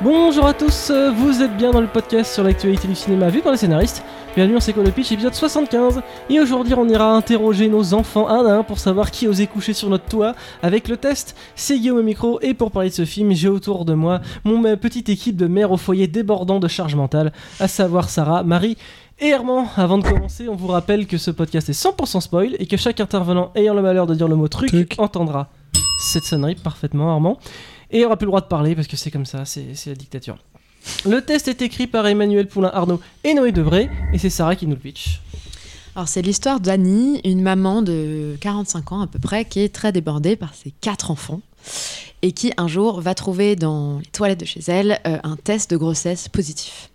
Bonjour à tous, vous êtes bien dans le podcast sur l'actualité du cinéma vu par les scénaristes. Bienvenue quoi le pitch épisode 75 Et aujourd'hui on ira interroger nos enfants un à un pour savoir qui osait coucher sur notre toit avec le test. C'est Guillaume au micro et pour parler de ce film j'ai autour de moi mon petite équipe de mères au foyer débordant de charge mentale, à savoir Sarah, Marie et Herman, avant de commencer, on vous rappelle que ce podcast est 100% spoil et que chaque intervenant ayant le malheur de dire le mot truc, Truc. entendra cette sonnerie parfaitement, Armand. Et on aura plus le droit de parler parce que c'est comme ça, c'est la dictature. Le test est écrit par Emmanuel Poulain Arnaud et Noé Debré et c'est Sarah qui nous le pitch. Alors c'est l'histoire d'Annie, une maman de 45 ans à peu près, qui est très débordée par ses quatre enfants et qui un jour va trouver dans les toilettes de chez elle euh, un test de grossesse positif.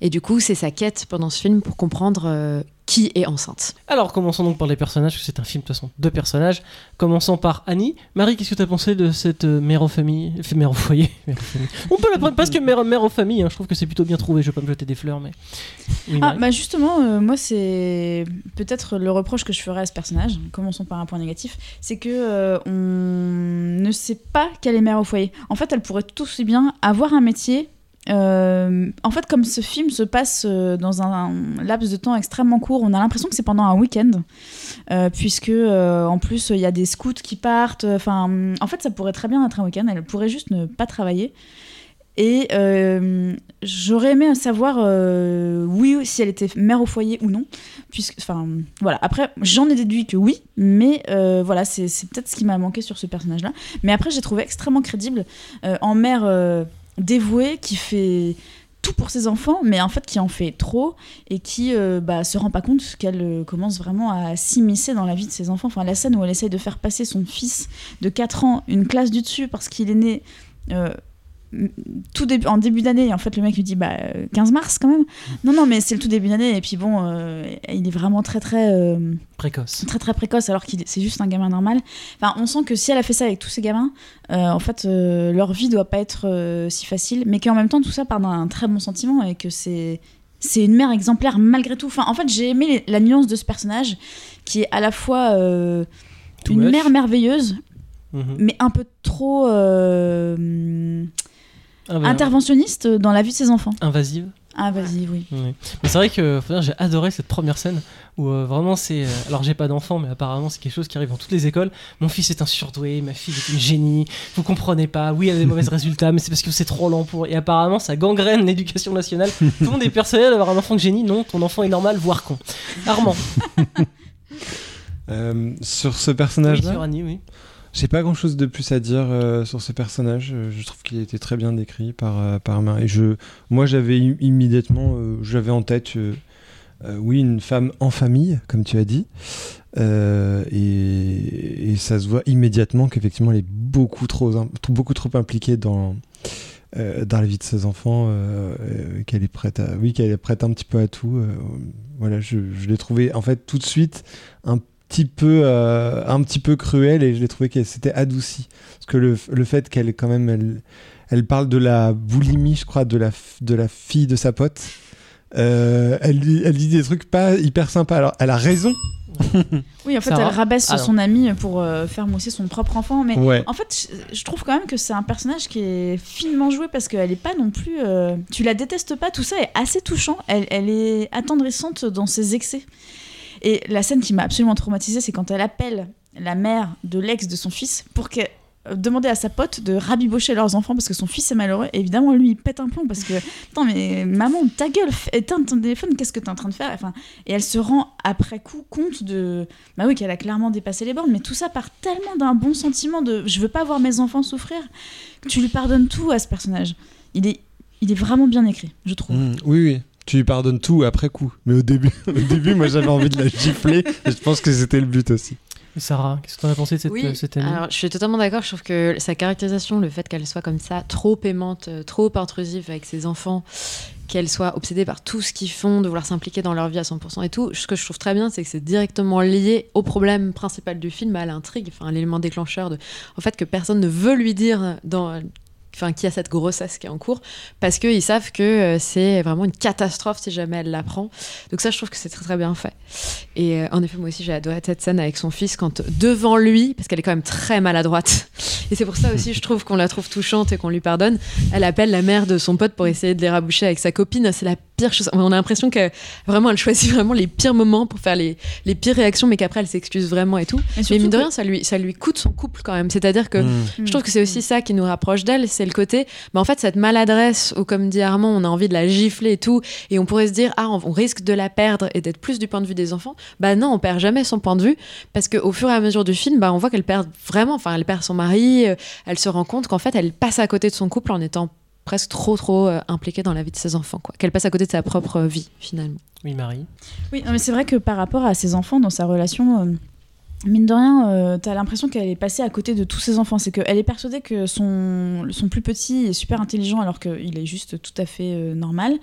Et du coup, c'est sa quête pendant ce film pour comprendre euh, qui est enceinte. Alors commençons donc par les personnages, parce que c'est un film de toute façon de personnages. Commençons par Annie. Marie, qu'est-ce que tu as pensé de cette euh, mère aux familles Fait mère au foyer? Mère. On peut la prendre parce que mère, mère aux familles, hein, je trouve que c'est plutôt bien trouvé, je vais pas me jeter des fleurs, mais. Oui, Ah, bah justement, euh, moi, c'est peut-être le reproche que je ferais à ce personnage. Commençons par un point négatif. C'est que euh, on ne sait pas qu'elle est mère au foyer. En fait, elle pourrait tout aussi bien avoir un métier. Euh, en fait, comme ce film se passe euh, dans un, laps de temps extrêmement court, on a l'impression que c'est pendant un week-end, euh, puisque en plus il y a des scouts qui partent. Enfin, en fait, ça pourrait très bien être un week-end. Elle pourrait juste ne pas travailler. Et j'aurais aimé savoir, oui, si elle était mère au foyer ou non. Puisque, enfin, voilà. Après, j'en ai déduit que oui, mais voilà, c'est peut-être ce qui m'a manqué sur ce personnage-là. Mais après, j'ai trouvé extrêmement crédible en mère dévouée qui fait tout pour ses enfants, mais en fait qui en fait trop et qui euh, bah, se rend pas compte qu'elle euh, commence vraiment à s'immiscer dans la vie de ses enfants. Enfin, la scène où elle essaye de faire passer son fils de 4 ans une classe du dessus parce qu'il est né euh, tout début, en début d'année, et en fait le mec lui dit bah, euh, 15 mars quand même. Non, non, mais c'est le tout début d'année, et puis bon, euh, il est vraiment très très. euh, Précoce. très très précoce alors qu'il est- c'est juste un gamin normal. Enfin, on sent que si elle a fait ça avec tous ces gamins, euh, en fait, euh, leur vie doit pas être euh, si facile, mais qu'en même temps tout ça part d'un très bon sentiment et que c'est c'est une mère exemplaire malgré tout. Enfin, en fait, j'ai aimé les- la nuance de ce personnage qui est à la fois euh, une much. mère merveilleuse, Mhm. mais un peu trop euh, Ah, ouais, interventionniste dans la vie de ses enfants. Invasive. Ah, vas-y, oui. Oui. Mais c'est vrai que j'ai adoré cette première scène où euh, vraiment c'est. euh, alors j'ai pas d'enfant, mais apparemment c'est quelque chose qui arrive dans toutes les écoles. Mon fils est un surdoué, ma fille est une génie. Vous comprenez pas. Oui, elle a des mauvais résultats, mais c'est parce que c'est trop lent pour. Et apparemment ça gangrène l'éducation nationale. Tout le monde est persuadé d'avoir un enfant de génie. Non, ton enfant est normal, voire con. Armand. Euh, sur ce Oui, personnage-là, sur Annie, oui. J'ai pas grand-chose de plus à dire euh, sur ce personnage. Euh, Je trouve qu'il a été très bien décrit par euh, par Marie. Je, moi, j'avais im- immédiatement, j'avais en tête, oui, une femme en famille, comme tu as dit, et, ça se voit immédiatement qu'effectivement, elle est beaucoup trop, impliquée dans dans la vie de ses enfants, qu'elle est prête oui, qu'elle est prête un petit peu à tout. voilà, je, l'ai trouvé en fait tout de suite un petit peu, euh, un petit peu cruel et je l'ai trouvé qu'elle s'était adoucie. Parce que le, le fait qu'elle quand même, elle, elle parle de la boulimie, je crois, de la, de la fille de sa pote. Euh, elle, dit- elle dit des trucs pas hyper sympas. Alors, elle a raison. Oui, en fait, elle rabaisse son ami pour euh, faire mousser son propre enfant, mais Ouais. En fait, je- je trouve quand même que c'est un personnage qui est finement joué parce qu'elle est pas non plus. euh, Tu la détestes pas, tout ça est assez touchant. Elle, elle est attendrissante dans ses excès. Et la scène qui m'a absolument traumatisée, c'est quand elle appelle la mère de l'ex de son fils pour qu'elle euh, demander à sa pote de rabibocher leurs enfants parce que son fils est malheureux. Et évidemment, lui, il pète un plomb parce que, attends, mais maman, ta gueule, éteins ton téléphone, qu'est-ce que t'es en train de faire? Enfin, Et elle se rend après coup compte de, bah oui, qu'elle a clairement dépassé les bornes, mais tout ça part tellement d'un bon sentiment de je veux pas voir mes enfants souffrir, que tu lui pardonnes tout à ce personnage. Il est, il est vraiment bien écrit, je trouve. Mm, oui, oui. Tu lui pardonnes tout après coup. Mais au début, au début moi, j'avais envie de la gifler. Et je pense que c'était le but aussi. Sarah, qu'est-ce que t'en as pensé de cette, Oui, euh, cette alors je suis totalement d'accord. Je trouve que sa caractérisation, le fait qu'elle soit comme ça, trop aimante, euh, trop intrusive avec ses enfants, qu'elle soit obsédée par tout ce qu'ils font, de vouloir s'impliquer dans leur vie à 100% et tout, ce que je trouve très bien, c'est que c'est directement lié au problème principal du film, à l'intrigue, enfin à l'élément déclencheur de, en fait, que personne ne veut lui dire dans enfin qui a cette grossesse qui est en cours parce qu'ils savent que euh, c'est vraiment une catastrophe si jamais elle l'apprend. Donc ça je trouve que c'est très très bien fait. Et euh, en effet moi aussi j'ai adoré cette scène avec son fils quand devant lui parce qu'elle est quand même très maladroite. Et c'est pour ça aussi je trouve qu'on la trouve touchante et qu'on lui pardonne. Elle appelle la mère de son pote pour essayer de les raboucher avec sa copine. C'est la on a l'impression que vraiment elle choisit vraiment les pires moments pour faire les, les pires réactions mais qu'après elle s'excuse vraiment et tout mais, mine de rien ça lui ça lui coûte son couple quand même c'est à dire que Mm. je trouve que c'est aussi ça qui nous rapproche d'elle, c'est le côté, bah en fait, cette maladresse où, comme dit Armand, on a envie de la gifler et tout, et on pourrait se dire, ah, on, on risque de la perdre et d'être plus du point de vue des enfants. Bah non, on perd jamais son point de vue, parce qu'au fur et à mesure du film, bah, on voit qu'elle perd vraiment, enfin, elle perd son mari, euh, elle se rend compte qu'en fait, elle passe à côté de son couple en étant presque trop, trop euh, impliquée dans la vie de ses enfants, quoi. Qu'elle passe à côté de sa propre euh, vie, finalement. Oui, Marie. Oui, non, mais c'est vrai que par rapport à ses enfants, dans sa relation, euh, mine de rien, euh, t'as l'impression qu'elle est passée à côté de tous ses enfants. C'est qu'elle est persuadée que son, son plus petit est super intelligent alors qu'il est juste tout à fait euh, normal.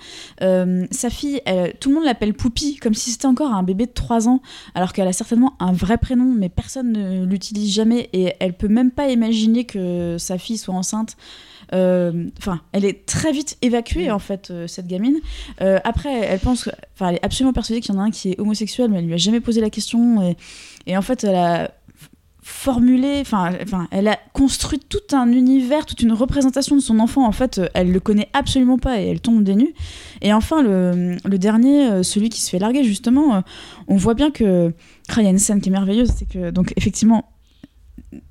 Euh, sa fille, elle- tout le monde l'appelle Poupie, comme si c'était encore un bébé de 3 ans, alors qu'elle a certainement un vrai prénom, mais personne ne l'utilise jamais et elle peut même pas imaginer que sa fille soit enceinte. Euh, Enfin, elle est très vite évacuée en fait, euh, cette gamine. Euh, après, elle pense, enfin, elle est absolument persuadée qu'il y en a un qui est homosexuel, mais elle lui a jamais posé la question. Et, et en fait, elle a enfin, enfin, elle a construit tout un univers, toute une représentation de son enfant. En fait, elle le connaît absolument pas et elle tombe des nues. Et enfin, le, le dernier, celui qui se fait larguer, justement, on voit bien que. Ah, Il y a une scène qui est merveilleuse, c'est que, donc, effectivement,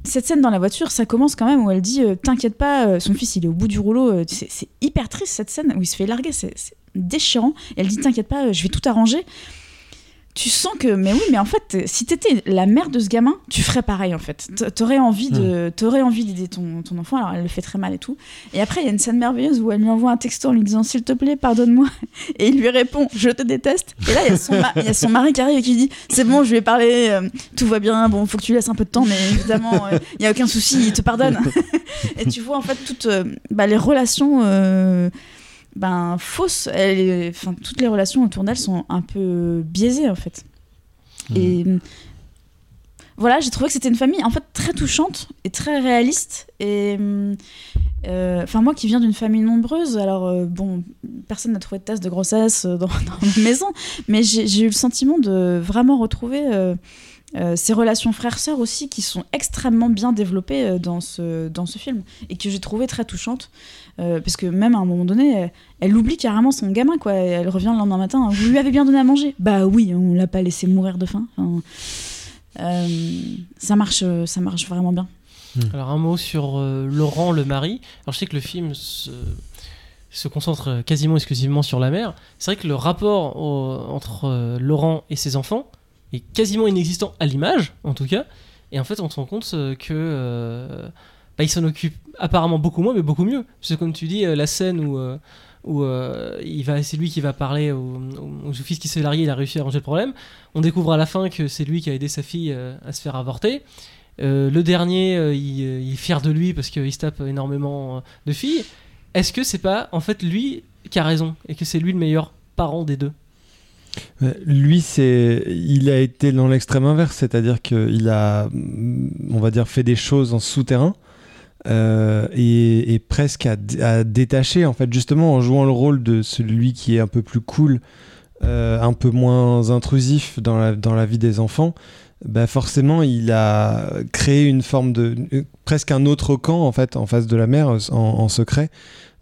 cette scène dans la voiture, ça commence quand même où elle dit euh, T'inquiète pas, euh, son fils il est au bout du rouleau. euh, c'est hyper triste cette scène où il se fait larguer, c'est déchirant. Elle dit T'inquiète pas, je vais tout arranger. Tu sens que, mais oui, mais en fait, euh, si t'étais la mère de ce gamin, tu ferais pareil en fait. T'aurais envie de, t'aurais envie d'aider ton, ton enfant. Alors elle le fait très mal et tout. Et après, il y a une scène merveilleuse où elle lui envoie un texto en lui disant S'il te plaît, pardonne-moi. Et il lui répond Je te déteste. Et là, il y a son, ma- il y a son mari qui arrive et qui dit C'est bon, je lui ai parlé, euh, tout va bien. Bon, faut que tu laisses un peu de temps, mais évidemment, euh, il y a aucun souci, il te pardonne. et tu vois en fait toutes euh, bah, les relations. Ben, fausses, elle- enfin, toutes les relations autour d'elle sont un peu biaisées en fait. Et euh, voilà, j'ai trouvé que c'était une famille en fait très touchante et très réaliste. Et euh, enfin, moi qui viens d'une famille nombreuse, alors euh, bon, personne n'a trouvé de test de grossesse euh, dans, dans ma maison, mais j'ai j'ai eu le sentiment de vraiment retrouver euh, euh, ces relations frères-sœurs aussi qui sont extrêmement bien développées euh, dans ce, dans ce film et que j'ai trouvé très touchantes. Euh, parce que même à un moment donné, elle, elle oublie carrément son gamin, quoi. Et Elle revient le lendemain matin. Vous lui avez bien donné à manger? Bah oui, on l'a pas laissé mourir de faim. Enfin, euh, ça marche, ça marche vraiment bien. Alors un mot sur euh, Laurent le mari. Alors je sais que le film se, se concentre quasiment exclusivement sur la mère. C'est vrai que le rapport au- entre euh, Laurent et ses enfants est quasiment inexistant à l'image, en tout cas. Et en fait, on se rend compte euh, que euh, bah, il s'en occupe apparemment beaucoup moins, mais beaucoup mieux. Parce que comme tu dis, euh, la scène où où il va, c'est lui qui va parler au, fils qui s'est largué, il a réussi à arranger le problème. On découvre à la fin que c'est lui qui a aidé sa fille à se faire avorter. Le dernier, il, est fier de lui parce qu'il se tape énormément de filles. Est-ce que c'est pas en fait lui qui a raison et que c'est lui le meilleur parent des deux? Lui, c'est, il a été dans l'extrême inverse, c'est-à-dire qu'il a, mm, on va dire, fait des choses en souterrain euh, et, presque à détacher, en fait, justement en jouant le rôle de celui qui est un peu plus cool, euh, un peu moins intrusif dans la, dans la vie des enfants. Bah forcément, il a créé une forme de euh, presque un autre camp en fait en face de la mer en, en secret.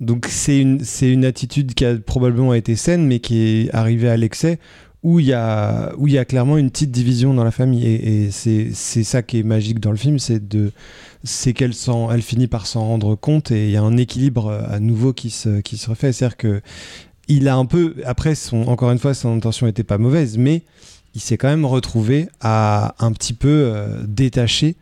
Donc c'est une c'est une attitude qui a probablement été saine, mais qui est arrivée à l'excès où il y a où il y a clairement une petite division dans la famille et, c'est c'est ça qui est magique dans le film, c'est de c'est qu'elle s'en elle finit par s'en rendre compte et il y a un équilibre euh, à nouveau qui se qui se refait, c'est-à-dire que il a un peu après son encore une fois son intention était pas mauvaise, mais il s'est quand même retrouvé à un petit peu euh, détacher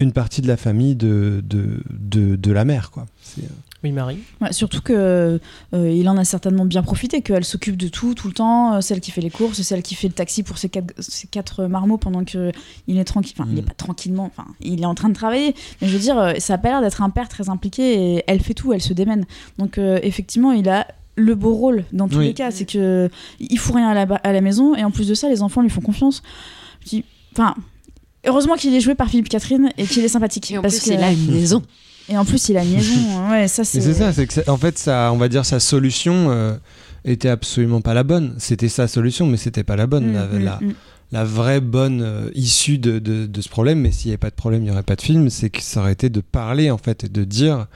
une partie de la famille de, de, de, de la mère. Quoi. Euh, Oui, Marie. Ouais, surtout que euh, il en a certainement bien profité, qu'elle s'occupe de tout, tout le temps, euh, celle qui fait les courses, celle qui fait le taxi pour ses quatre, ses quatre marmots pendant que il est tranquille, enfin il Mm. est pas tranquillement, enfin il est en train de travailler, mais je veux dire, ça a pas l'air d'être un père très impliqué et elle fait tout, elle se démène. Donc euh, effectivement, il a le beau rôle dans tous Oui. les cas, c'est que il fout rien à la, ba- à la maison et en plus de ça, les enfants lui font confiance. Enfin, heureusement qu'il est joué par Philippe Catherine et qu'il est sympathique. Et en parce plus, que il a une maison. Et en plus, il a une liaison. ouais, ça, c'est. C'est ça, c'est que ça- en fait, ça, on va dire sa solution euh, était absolument pas la bonne. C'était sa solution, mais c'était pas la bonne. Mm, la, mm, la- mm. la vraie bonne euh, issue de, de- de ce problème, mais s'il n'y avait pas de problème, il n'y aurait pas de film, c'est que ça aurait été de parler, en fait, et de dire,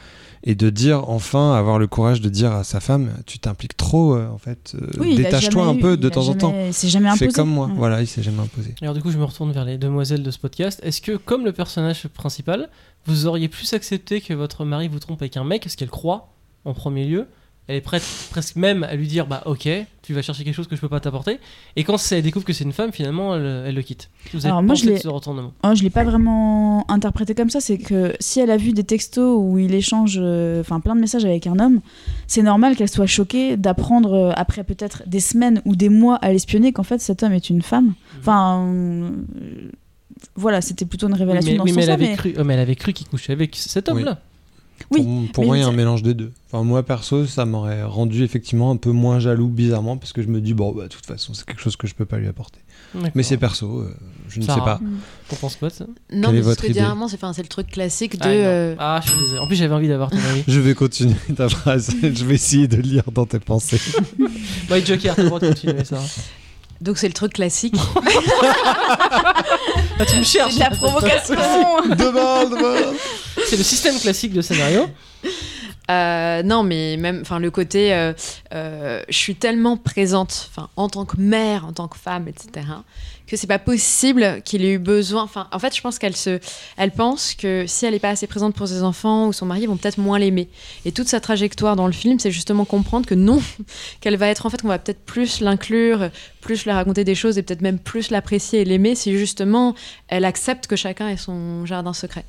et de dire, enfin, avoir le courage de dire à sa femme, tu t'impliques trop, euh, en fait, euh, Oui, détache-toi un eu- peu de temps en temps. Il s'est jamais imposé. Fais comme moi. Ouais. Voilà, il s'est jamais imposé. Alors du coup, je me retourne vers les demoiselles de ce podcast. Est-ce que, comme le personnage principal, vous auriez plus accepté que votre mari vous trompe avec un mec, ce qu'elle croit en premier lieu Elle est prête presque même à lui dire bah ok, tu vas chercher quelque chose que je peux pas t'apporter. Et quand elle découvre que c'est une femme, finalement, elle, elle le quitte. Vous avez Alors, moi, je l'ai- ce retournement? Oh, je l'ai pas vraiment interprété comme ça. C'est que si elle a vu des textos où il échange, euh, enfin plein de messages avec un homme, c'est normal qu'elle soit choquée d'apprendre euh, après peut-être des semaines ou des mois à l'espionner qu'en fait cet homme est une femme. Enfin, euh, voilà, c'était plutôt une Oui, révélation mais, dans oui, ce mais elle mais- cru, oh, mais elle avait cru qu'il couchait avec cet homme-là. Oui, pour moi, il y a un mélange des deux. Enfin, moi, perso, ça m'aurait rendu effectivement un peu moins jaloux, bizarrement, parce que je me dis, bon, bah, de toute façon, c'est quelque chose que je peux pas lui apporter. Mais c'est perso, euh, je ne sais pas. T'en penses quoi ça Non, Quelle mais est c'est ce votre que c'est enfin, le truc classique de. Ah, euh, Ah, je suis désolé. En plus, j'avais envie d'avoir ton avis. Je vais continuer ta phrase, je vais essayer de lire dans tes pensées. Mike Joker, t'as le droit de continuer ça. Donc c'est le truc classique. Ah, tu me cherches C'est de la provocation. Demande, demande. C'est le système classique de scénario. Euh, non, mais même, enfin, le côté, euh, euh, je suis tellement présente, en tant que mère, en tant que femme, etc., que c'est pas possible qu'il ait eu besoin. Enfin, en fait, je pense qu'elle se, elle pense que si elle est pas assez présente pour ses enfants ou son mari, ils vont peut-être moins l'aimer. Et toute sa trajectoire dans le film, c'est justement comprendre que non, qu'elle va être en fait, qu'on va peut-être plus l'inclure, plus lui raconter des choses et peut-être même plus l'apprécier et l'aimer si justement elle accepte que chacun ait son jardin secret.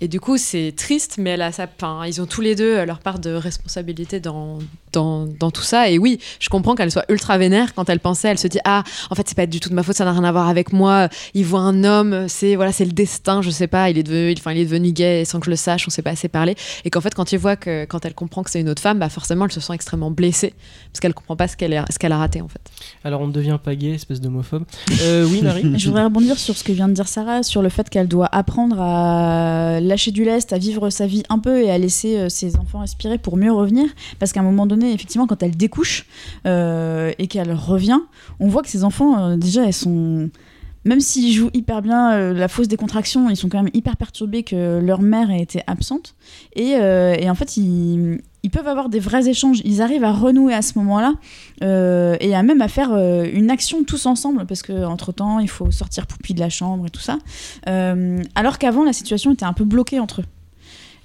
Et du coup, c'est triste, mais elle a sa, enfin, ils ont tous les deux leur part de responsabilité dans, dans, dans tout ça. Et oui, je comprends qu'elle soit ultra vénère quand elle pensait, elle se dit ah, en fait, c'est pas du tout de ma faute, ça n'a rien à voir avec moi. Il voit un homme, c'est voilà, c'est le destin, je sais pas. Il est devenu, enfin, il est devenu gay sans que je le sache, on s'est pas assez parlé. Et qu'en fait, quand il voit que quand elle comprend que c'est une autre femme, bah forcément, elle se sent extrêmement blessée parce qu'elle comprend pas ce qu'elle est- ce qu'elle a raté en fait. Alors, on ne devient pas gay, espèce d'homophobe. Euh, oui, Marie Je voudrais rebondir sur ce que vient de dire Sarah, sur le fait qu'elle doit apprendre à lâcher du lest, à vivre sa vie un peu et à laisser euh, ses enfants respirer pour mieux revenir. Parce qu'à un moment donné, effectivement, quand elle découche euh, et qu'elle revient, on voit que ses enfants, euh, déjà, elles sont. Même s'ils jouent hyper bien euh, la fausse décontraction, ils sont quand même hyper perturbés que leur mère ait été absente. Et, en fait, ils, peuvent avoir des vrais échanges. Ils arrivent à renouer à ce moment-là et à même à faire une action tous ensemble parce que entre temps, il faut sortir Poupie de la chambre et tout ça. Alors qu'avant, la situation était un peu bloquée entre eux.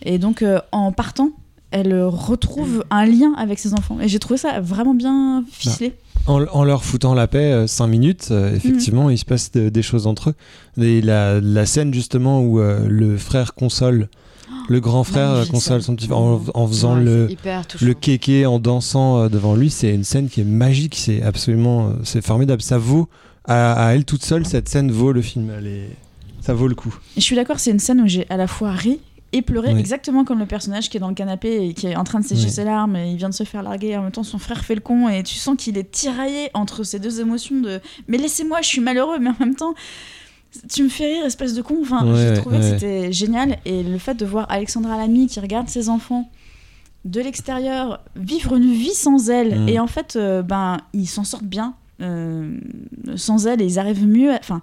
Et donc, en partant, elle retrouve un lien avec ses enfants. Et j'ai trouvé ça vraiment bien ficelé. En, en leur foutant la paix 5 minutes, euh, effectivement, il se passe de- des choses entre eux. Et la, la scène justement où euh, le frère console, le grand frère euh, console son petit en, en faisant Ouais, le, le kéké, en dansant euh, devant lui, c'est une scène qui est magique, c'est absolument, euh, c'est formidable. Ça vaut, à, à elle toute seule, cette scène vaut le film. Elle est- ça vaut le coup. Et je suis d'accord, c'est une scène où j'ai à la fois ri et pleuré, Oui. exactement comme le personnage qui est dans le canapé et qui est en train de sécher Oui. ses larmes et il vient de se faire larguer. Et en même temps, son frère fait le con et tu sens qu'il est tiraillé entre ces deux émotions de mais laissez-moi, je suis malheureux, mais en même temps. Tu me fais rire, espèce de con. Enfin, Ouais, j'ai ouais, trouvé que ouais. c'était génial. Et le fait de voir Alexandra Lamy qui regarde ses enfants de l'extérieur vivre une vie sans elle. Mm. Et en fait, euh, ben, ils s'en sortent bien euh, sans elle et ils arrivent mieux. Enfin,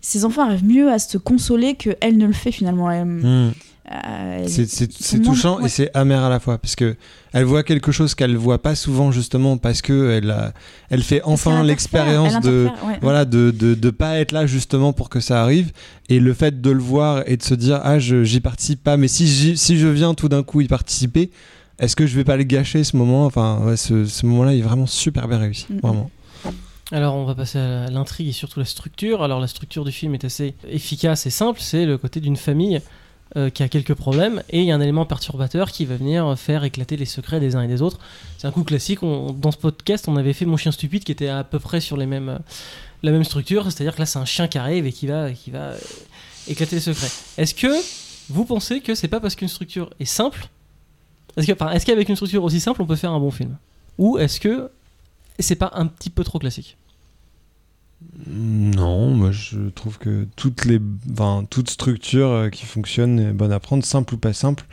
ses enfants arrivent mieux à se consoler que elle ne le fait finalement. Elle-. Euh, C'est- touchant ouais. et c'est amer à la fois parce que elle voit quelque chose qu'elle voit pas souvent justement parce que elle a, elle fait enfin l'expérience de ouais. voilà de, de de pas être là justement pour que ça arrive et le fait de le voir et de se dire ah je j'y participe pas mais si si je viens tout d'un coup y participer est-ce que je vais pas le gâcher ce moment? Enfin ouais, ce, ce moment-là il est vraiment super bien réussi vraiment Alors, on va passer à l'intrigue et surtout la structure. Alors, la structure du film est assez efficace et simple. C'est le côté d'une famille euh, qui a quelques problèmes et il y a un élément perturbateur qui va venir faire éclater les secrets des uns et des autres. C'est un coup classique. On- dans ce podcast, on avait fait Mon chien stupide qui était à peu près sur les mêmes, euh, la même structure. C'est-à-dire que là, c'est un chien arrive et qui va, qui va euh, éclater les secrets. Est-ce que vous pensez que c'est pas parce qu'une structure est simple est-ce qu'avec une structure aussi simple, on peut faire un bon film? Ou est-ce que c'est pas un petit peu trop classique? Non, moi je trouve que toutes les, toute structure euh, qui fonctionne est bonne à prendre, simple ou pas simple.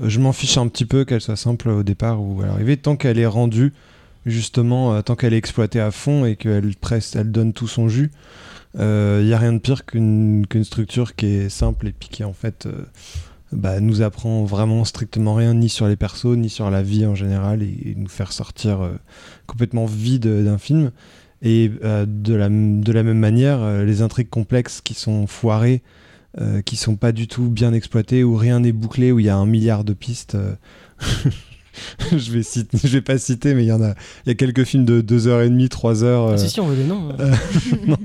euh, je m'en fiche un petit peu qu'elle soit simple au départ ou à l'arrivée, tant qu'elle est rendue, justement, euh, tant qu'elle est exploitée à fond et qu'elle presse, elle donne tout son jus. Il n'y a rien de pire qu'une structure qui est simple et qui en fait bah, nous apprend vraiment strictement rien ni sur les persos ni sur la vie en général et, nous faire sortir complètement vide d'un film. Et euh, de, la, de la même manière, euh, les intrigues complexes qui sont foirées, euh, qui sont pas du tout bien exploitées, où rien n'est bouclé, où il y a un milliard de pistes. euh, je vais citer, je vais pas citer, mais il y en a, il y a quelques films de 2h30, 3h. Ah, si, si, on veut des noms. euh,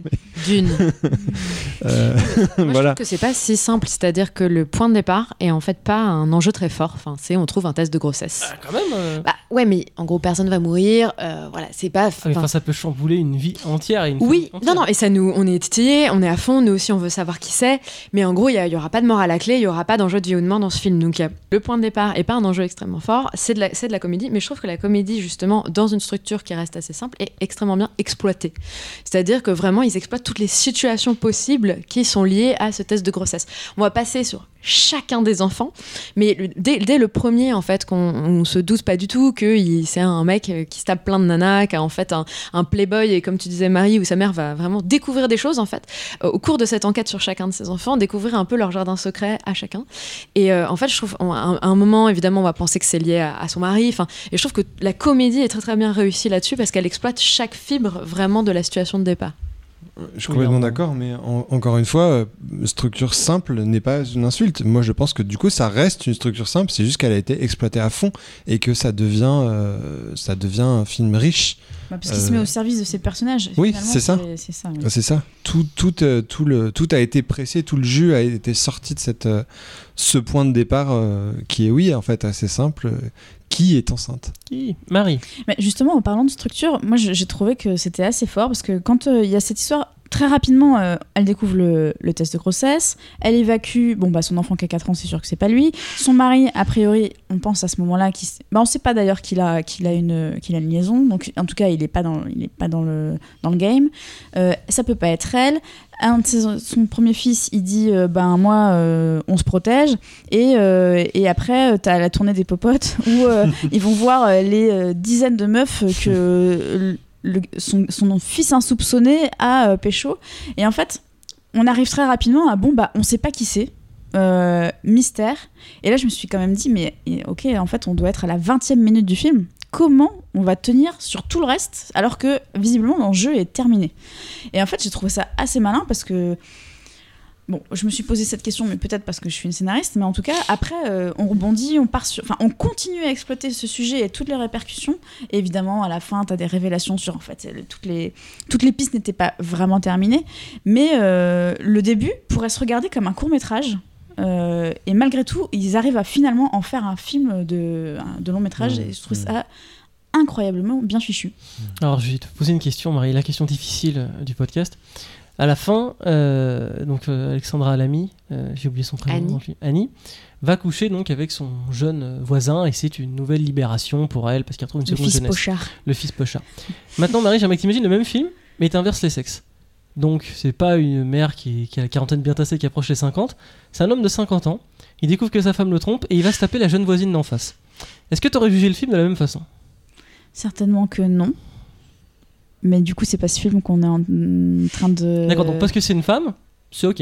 D'une. euh, Moi, je trouve que c'est pas si simple, c'est-à-dire que le point de départ est en fait pas un enjeu très fort. Enfin, c'est on trouve un test de grossesse. Ah, quand même. euh. Bah ouais, mais en gros personne va mourir. euh, voilà, c'est pas. Ah, mais ça peut chambouler une vie entière. Et une oui, entière. non, non, et ça nous, on est titillés, on est à fond, nous aussi on veut savoir qui c'est, mais en gros il y, y aura pas de mort à la clé, il y aura pas d'enjeu de vie ou de mort dans ce film, donc le point de départ et pas un enjeu extrêmement fort, c'est de, la- c'est de la comédie, mais je trouve que la comédie justement dans une structure qui reste assez simple est extrêmement bien exploitée, c'est-à-dire que vraiment ils exploitent toutes les situations possibles qui sont liées à ce test de grossesse. On va passer sur chacun des enfants, mais dès, le premier en fait qu'on on se doute pas du tout que c'est un mec euh, qui se tape plein de nanas, qui a en fait un, playboy et comme tu disais Marie où sa mère va vraiment découvrir des choses en fait. Euh, au cours de cette enquête sur chacun de ses enfants découvrir un peu leur jardin secret à chacun. Et euh, en fait je trouve à un, moment évidemment on va penser que c'est lié à, son mari et je trouve que la comédie est très très bien réussie là-dessus parce qu'elle exploite chaque fibre vraiment de la situation de départ Je suis complètement en- d'accord, mais en- encore une fois, euh, structure simple n'est pas une insulte. Moi, je pense que du coup, ça reste une structure simple. C'est juste qu'elle a été exploitée à fond et que ça devient, euh, ça devient un film riche. Bah, parce qu'il se Euh, met au service de ses personnages. oui, c'est ça. C'est ça. oui. C'est ça. Tout, tout, euh, tout, le, tout a été pressé, tout le jus a été sorti de cette, ce point de départ qui est, oui, en fait, assez simple. Qui est enceinte Qui Marie. Mais justement, en parlant de structure, moi j'ai trouvé que c'était assez fort parce que quand euh, il y a cette histoire, très rapidement, euh, elle découvre le, test de grossesse, elle évacue, bon bah son enfant qui a 4 ans, c'est sûr que c'est pas lui. Son mari, a priori, on pense à ce moment-là, qu'il bah, on sait pas d'ailleurs qu'il a, a, une, a une liaison, donc en tout cas il est pas dans, il est pas dans, le, dans le game. Euh, ça peut pas être elle. Un de ses- son premier fils, il dit euh, ben moi euh, on se protège et, et après t'as la tournée des popotes où ils vont voir les dizaines de meufs que son, fils insoupçonné a euh, pécho. Et en fait on arrive très rapidement à bon bah on sait pas qui c'est euh, mystère. Et là je me suis quand même dit mais ok en fait on doit être à la 20e minute du film. Comment on va tenir sur tout le reste alors que visiblement l'enjeu est terminé? Et en fait j'ai trouvé ça assez malin parce que Bon, je me suis posé cette question, mais peut-être parce que je suis une scénariste, mais en tout cas, après, euh, on rebondit, on part sur. Enfin, on continue à exploiter ce sujet et toutes les répercussions. Et évidemment, à la fin, tu as des révélations sur. En fait, toutes les, toutes les pistes n'étaient pas vraiment terminées. Mais euh, le début pourrait se regarder comme un court-métrage. Euh, et malgré tout, ils arrivent à finalement en faire un film de, de long métrage. Mmh, et je trouve mmh. ça incroyablement bien fichu. Alors, je vais te poser une question, Marie, la question difficile du podcast. À la fin, euh, donc euh, Alexandra Alamy, euh, j'ai oublié son prénom, Annie. va coucher donc avec son jeune euh, voisin et c'est une nouvelle libération pour elle parce qu'elle retrouve une le seconde fils jeunesse. Pochard Le fils Pochard. Maintenant, Marie, j'aimerais que t'imagines le même film, mais t'inverses les sexes. Donc, c'est pas une mère qui, qui a la quarantaine bien tassée qui approche les 50, c'est un homme de 50 ans. Il découvre que sa femme le trompe et il va se taper la jeune voisine d'en face. Est-ce que t'aurais jugé le film de la même façon? Certainement que non. Mais du coup, c'est pas ce film qu'on est en train de. D'accord, donc parce que c'est une femme, c'est ok.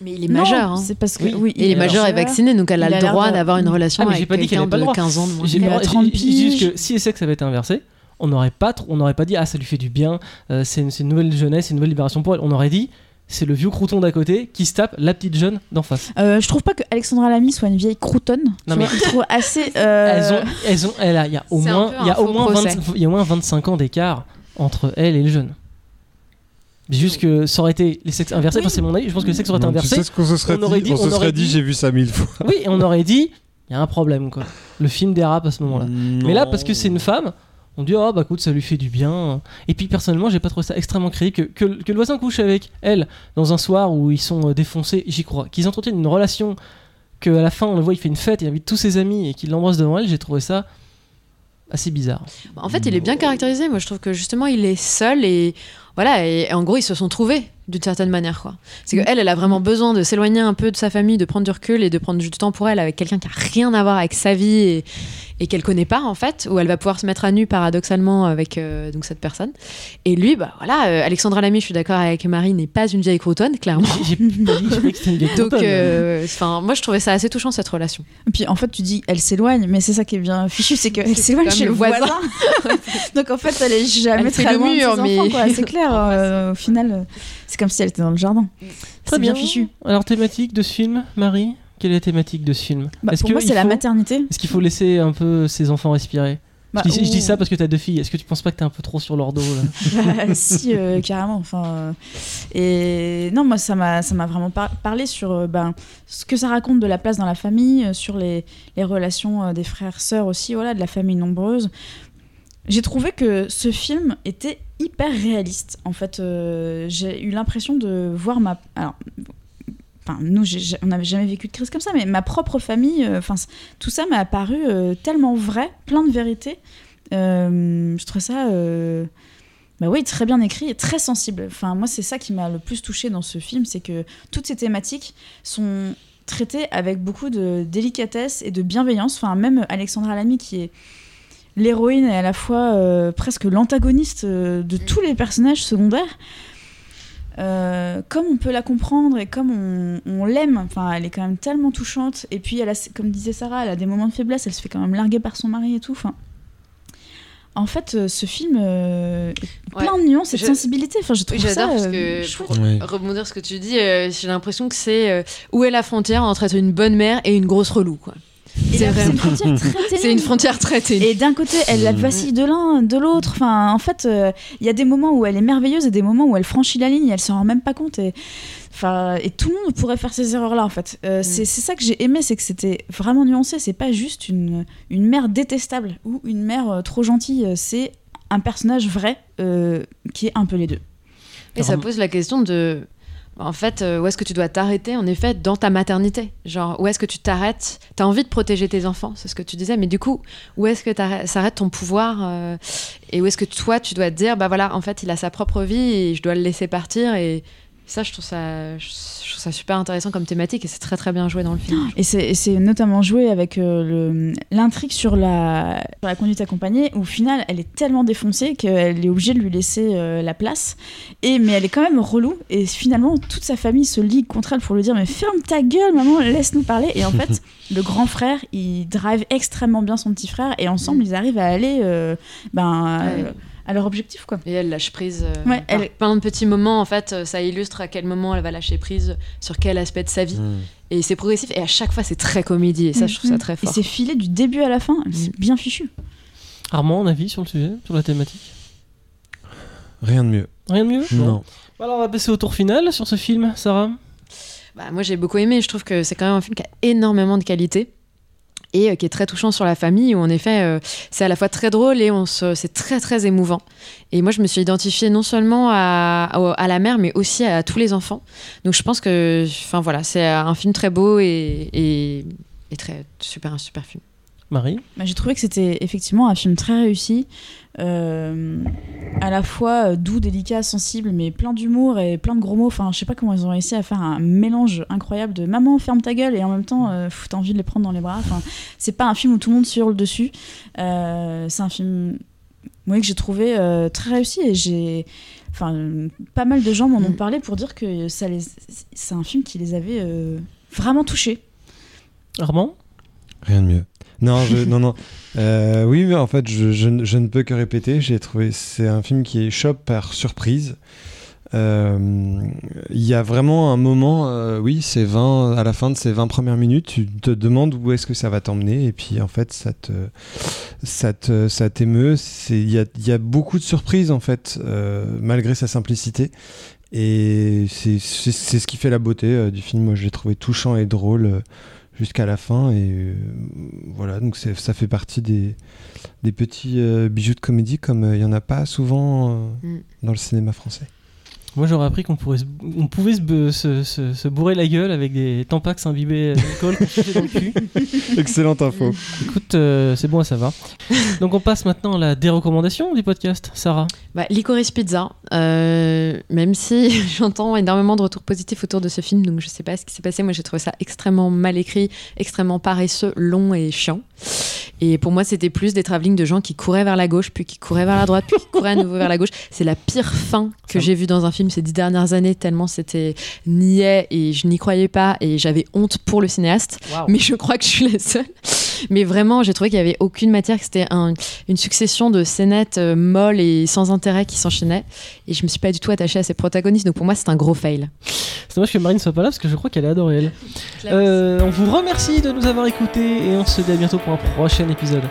mais il est Non, majeur hein. C'est parce que Oui. oui, Et il est majeur et vacciné, donc elle a le droit d'avoir une relation Ah, avec pas dit qu'elle quelqu'un de droit. 15 ans de moins. J'ai Il a pas- 30 j'ai- j'ai dit juste que si les sexes avaient été inversés, on n'aurait pas, on n'aurait pas dit ah ça lui fait du bien, euh, c'est une, nouvelle jeunesse, c'est une nouvelle libération pour elle. On aurait dit c'est le vieux crouton d'à côté qui se tape la petite jeune d'en face. Euh, je trouve pas que Alexandra Lamy soit une vieille croutonne. Non, mais- je trouve assez. euh, Elles ont, elles ont, elle a, il y a au C'est un moins, peu il y a un au faux moins, procès. 20 il y a au moins 25 ans d'écart entre elle et le jeune. Juste que ça aurait été les sexes inversés, Oui. enfin c'est mon avis, je pense que les sexes auraient été Non, Tu inversés. sais ce qu'on se serait on aurait dit, dit- On se serait dit, dit- j'ai vu ça mille fois. Oui, et on aurait dit il y a un problème quoi. Le film dérape à ce moment-là. Mais là, parce que c'est une femme, on dit oh bah écoute, ça lui fait du bien. Et puis personnellement, j'ai pas trouvé ça extrêmement crédible que, que, que le voisin couche avec elle dans un soir où ils sont euh, défoncés, j'y crois. Qu'ils entretiennent une relation, qu'à la fin on le voit, il fait une fête, il invite tous ses amis et qu'il l'embrasse devant elle, j'ai trouvé ça assez bizarre. En fait, il est bien caractérisé. Moi, je trouve que justement, il est seul et voilà. Et, en gros, ils se sont trouvés d'une certaine manière. quoi. C'est Mm. qu'elle, elle a vraiment besoin de s'éloigner un peu de sa famille, de prendre du recul et de prendre du temps pour elle avec quelqu'un qui a rien à voir avec sa vie et, et qu'elle connaît pas en fait, où elle va pouvoir se mettre à nu paradoxalement avec euh, donc cette personne. Et lui, bah voilà, euh, Alexandra Lamy, je suis d'accord avec Marie, n'est pas une vieille croutonne, clairement. Donc, euh, moi, je trouvais ça assez touchant cette relation. Et puis en fait, tu dis elle s'éloigne, mais c'est ça qui est bien fichu, c'est qu'elle s'éloigne chez le voisin. Donc en fait, elle est jamais Elle très loin mur, de ses mais- enfants, quoi. C'est clair. Euh, au final, c'est comme si elle était dans le jardin. Très C'est bien. fichu. Alors, thématique de ce film, Marie Quelle est la thématique de ce film Bah, Est-ce pour que moi, c'est la maternité. Est-ce qu'il faut laisser un peu ses enfants respirer Bah, je, dis, je dis ou- ça parce que t'as deux filles. Est-ce que tu penses pas que t'es un peu trop sur leur dos là Bah, si, euh, carrément. Enfin, euh, et non, moi, ça m'a, ça m'a vraiment par- parlé sur euh, ben, ce que ça raconte de la place dans la famille, euh, sur les, les relations euh, des frères, sœurs aussi, voilà, de la famille nombreuse. J'ai trouvé que ce film était hyper réaliste. En fait, euh, j'ai eu l'impression de voir ma. Alors, Enfin, nous, on n'avait jamais vécu de crise comme ça, mais ma propre famille, euh, enfin, tout ça m'a apparu euh, tellement vrai, plein de vérité. Je trouve ça, bah oui, très bien écrit et très sensible. Enfin, moi, c'est ça qui m'a le plus touché dans ce film, c'est que toutes ces thématiques sont traitées avec beaucoup de délicatesse et de bienveillance. Enfin, même Alexandra Lamy, qui est l'héroïne et à la fois euh, presque l'antagoniste euh, de tous les personnages secondaires. euh, comme on peut la comprendre et comme on, on l'aime, enfin, elle est quand même tellement touchante. Et puis, elle a, comme disait Sarah, elle a des moments de faiblesse. Elle se fait quand même larguer par son mari et tout. Enfin, en fait, ce film euh, est Ouais. plein de nuances et de sensibilité. Enfin, je Oui, trouve ça. j'adore parce euh, que chouette. pour rebondir ce que tu dis, euh, j'ai l'impression que c'est euh, où est la frontière entre être une bonne mère et une grosse relou, quoi. C'est une frontière très C'est une ténue. frontière très ténue. Et d'un côté, elle la vacille de l'un, de l'autre. Enfin, en fait, euh, il y a des moments où elle est merveilleuse et des moments où elle franchit la ligne et elle s'en rend même pas compte. Et, enfin, et tout le monde pourrait faire ces erreurs-là, en fait. Euh, c'est c'est ça que j'ai aimé, c'est que c'était vraiment nuancé. C'est pas juste une, une mère détestable ou une mère euh, trop gentille. C'est un personnage vrai euh, qui est un peu les deux. Et ça pose la question de. En fait, euh, où est-ce que tu dois t'arrêter, en effet, dans ta maternité? Genre, où est-ce que tu t'arrêtes? T'as envie de protéger tes enfants, c'est ce que tu disais, mais du coup, où est-ce que s'arrête ton pouvoir euh, Et où est-ce que toi, tu dois te dire, bah voilà, en fait, il a sa propre vie et je dois le laisser partir Et ça, je trouve ça, je trouve ça super intéressant comme thématique et c'est très très bien joué dans le film. Et c'est notamment joué avec euh, l'intrigue sur la, sur la conduite accompagnée, où au final, elle est tellement défoncée qu'elle est obligée de lui laisser euh, la place. Et, mais elle est quand même relou. Et finalement, toute sa famille se ligue contre elle pour lui dire Mais ferme ta gueule, maman, laisse-nous parler. Et en fait, le grand frère, il drive extrêmement bien son petit frère. Et ensemble, ils arrivent à aller euh, ben, Ouais. À leur objectif. quoi. Et elle lâche prise. euh, Ouais, elle- plein de petits moments, en fait, euh, ça illustre à quel moment elle va lâcher prise, sur quel aspect de sa vie. Mm. Et c'est progressif, et à chaque fois, c'est très comédie, et ça, je trouve ça très Et fort. c'est filé du début à la fin. C'est bien fichu. Armand, un avis sur le sujet, sur la thématique? Rien de mieux. Rien de mieux? Non. Alors on va passer au tour final sur ce film, Sarah? Bah, moi, j'ai beaucoup aimé. Je trouve que c'est quand même un film qui a énormément de qualité et euh, qui est très touchant sur la famille. Où en effet, euh, c'est à la fois très drôle et on se, c'est très très émouvant. Et moi, je me suis identifiée non seulement à, à, la mère, mais aussi à tous les enfants. Donc, je pense que, enfin voilà, c'est un film très beau et, et, et très super, un super film. Marie Bah, J'ai trouvé que c'était effectivement un film très réussi, euh, à la fois euh, doux, délicat, sensible, mais plein d'humour et plein de gros mots. Enfin, je sais pas comment ils ont réussi à faire un mélange incroyable de maman ferme ta gueule et en même temps euh, t'as envie de les prendre dans les bras. Enfin, c'est pas un film où tout le monde se hurle dessus. Euh, c'est un film oui, que j'ai trouvé euh, très réussi et j'ai enfin pas mal de gens m'en ont Mm. parlé pour dire que ça les c'est un film qui les avait euh, vraiment touchés. Armand Rien de mieux. Non, non, non. Euh, oui, mais en fait, je, ne- peux que répéter. J'ai trouvé c'est un film qui est chope par surprise. Euh, Il y a vraiment un moment, euh, oui, c'est 20 à la fin de ces 20 premières minutes, tu te demandes où est-ce que ça va t'emmener, et puis en fait, ça te, ça te, ça t'émeut. Il y a, y a beaucoup de surprises en fait, malgré sa simplicité. Et c'est, ce qui fait la beauté du film. Moi, je l'ai trouvé touchant et drôle. Jusqu'à la fin. Et euh, voilà, donc ça fait partie des, des petits euh, bijoux de comédie comme euh, il n'y en a pas souvent Mm. dans le cinéma français. Moi j'aurais appris qu'on pourrait se- on pouvait se, be- se- se- se bourrer la gueule avec des tampax imbibés d'alcool se foutait dans le cul. Excellente info. Écoute, euh, c'est bon à savoir. Donc on passe maintenant à la dérecommandation du podcast. Sarah Bah, Licorice Pizza, euh, même si j'entends énormément de retours positifs autour de ce film, donc je sais pas ce qui s'est passé. Moi, j'ai trouvé ça extrêmement mal écrit, extrêmement paresseux, long et chiant. Et pour moi, c'était plus des travelling de gens qui couraient vers la gauche, puis qui couraient vers la droite, puis qui couraient à nouveau vers la gauche. C'est la pire fin que j'ai vue dans un film ces dix dernières années, tellement c'était niais et je n'y croyais pas et j'avais honte pour le cinéaste. Mais je crois que je suis la seule. Mais vraiment, j'ai trouvé qu'il n'y avait aucune matière, que c'était un- une succession de scénettes euh, molles et sans intérêt qui s'enchaînaient. Et je me suis pas du tout attachée à ces protagonistes. Donc pour moi, c'est un gros fail. C'est dommage que Marine soit pas là parce que je crois qu'elle adorée elle. Euh, on vous remercie de nous avoir écoutés et on se dit à bientôt pour un prochain épisode.